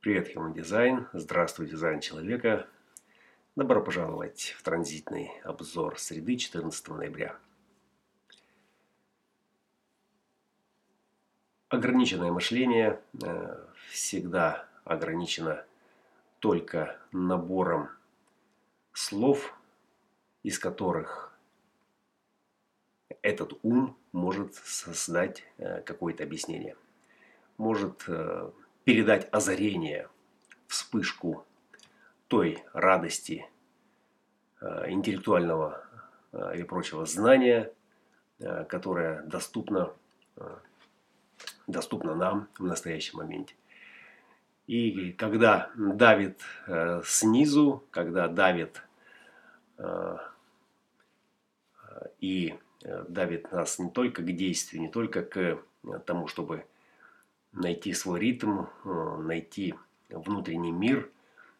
Привет, Human Design. Здравствуй, дизайн человека. Добро пожаловать в транзитный обзор среды 14 ноября. Ограниченное мышление э, всегда ограничено только набором слов, из которых этот ум может создать э, какое-то объяснение. Может э, передать озарение, вспышку той радости э, интеллектуального э, или прочего знания, э, которая доступна, доступна нам в настоящем моменте. И когда давит снизу, когда давит и давит нас не только к действию, не только к тому, чтобы найти свой ритм, э, найти внутренний мир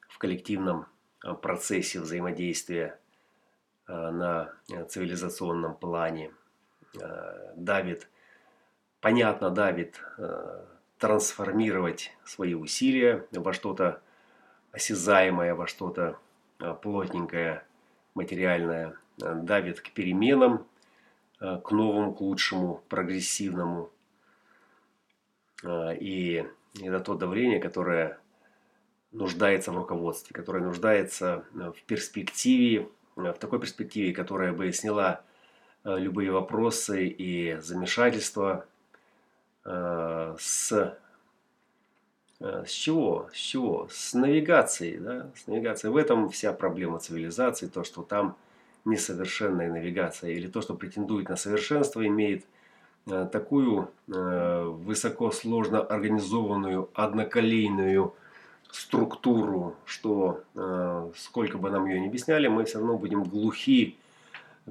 в коллективном э, процессе взаимодействия э, на цивилизационном плане. Давит, понятно, давит трансформировать свои усилия во что-то осязаемое, во что-то плотненькое, материальное, давит к переменам, к новому, к лучшему, прогрессивному – и это то давление, которое нуждается в руководстве, которое нуждается э, в перспективе, э, в такой перспективе, которая бы сняла э, любые вопросы и замешательства с с чего? С чего? С навигацией, да? С навигацией. В этом вся проблема цивилизации, то, что там несовершенная навигация, или то, что претендует на совершенство, имеет Э, такую э, высоко сложно организованную одноколейную структуру, что э, сколько бы нам ее не объясняли, мы все равно будем глухи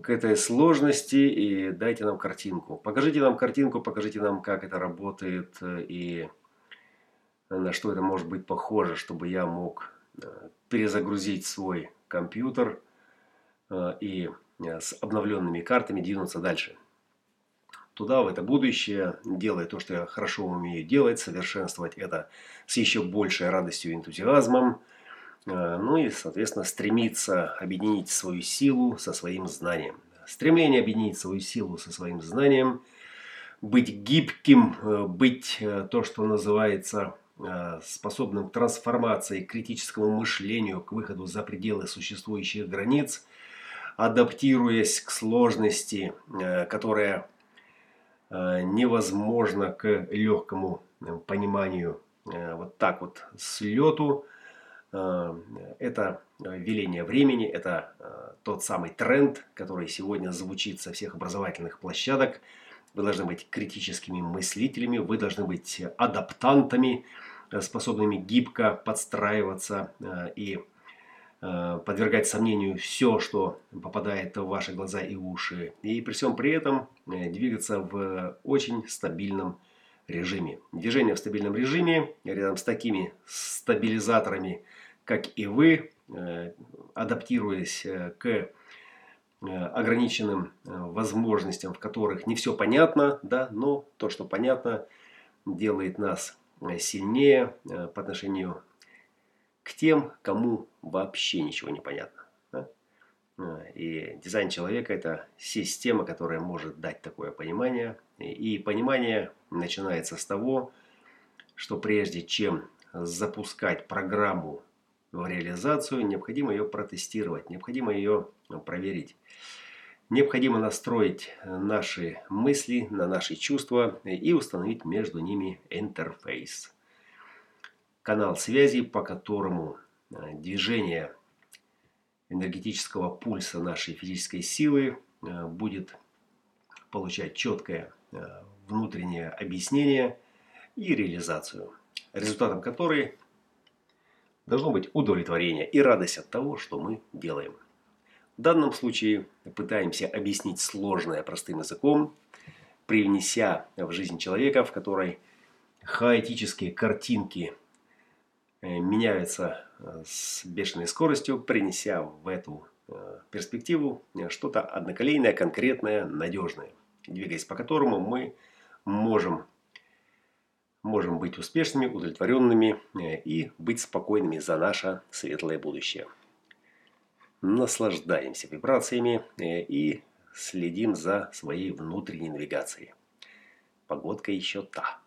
к этой сложности и дайте нам картинку. Покажите нам картинку, покажите нам, как это работает и на что это может быть похоже, чтобы я мог перезагрузить свой компьютер и с обновленными картами двинуться дальше туда, в это будущее, делая то, что я хорошо умею делать, совершенствовать это с еще большей радостью и энтузиазмом. Э, ну и, соответственно, стремиться объединить свою силу со своим знанием. Стремление объединить свою силу со своим знанием, быть гибким, э, быть э, то, что называется способным к трансформации, к критическому мышлению, к выходу за пределы существующих границ, адаптируясь к сложности, которая невозможно к легкому э, пониманию э, вот так вот с лету. Это веление времени, это тот самый тренд, который сегодня звучит со всех образовательных площадок. Вы должны быть критическими мыслителями, вы должны быть адаптантами, способными гибко подстраиваться и Э, подвергать сомнению все, что попадает в ваши глаза и уши. И при всем при этом э, двигаться в очень стабильном режиме. Движение в стабильном режиме рядом с такими стабилизаторами, как и вы, э, адаптируясь к ограниченным возможностям, в которых не все понятно, да, но то, что понятно, делает нас сильнее по отношению к тем, кому вообще ничего не понятно. А, и дизайн человека – это система, которая может дать такое понимание. И понимание начинается с того, что прежде чем запускать программу в реализацию, необходимо ее протестировать, необходимо ее проверить. Необходимо настроить наши мысли на наши чувства и установить между ними интерфейс канал связи, по которому э, движение энергетического пульса нашей физической силы э, будет получать четкое э, внутреннее объяснение и реализацию, результатом которой должно быть удовлетворение и радость от того, что мы делаем. В данном случае пытаемся объяснить сложное простым языком, привнеся в жизнь человека, в которой хаотические картинки меняются э, с бешеной скоростью, принеся в эту э, перспективу что-то одноколейное, конкретное, надежное, двигаясь по которому мы можем, можем быть успешными, удовлетворенными э, и быть спокойными за наше светлое будущее. Наслаждаемся вибрациями э, и следим за своей внутренней навигацией. Погодка еще та.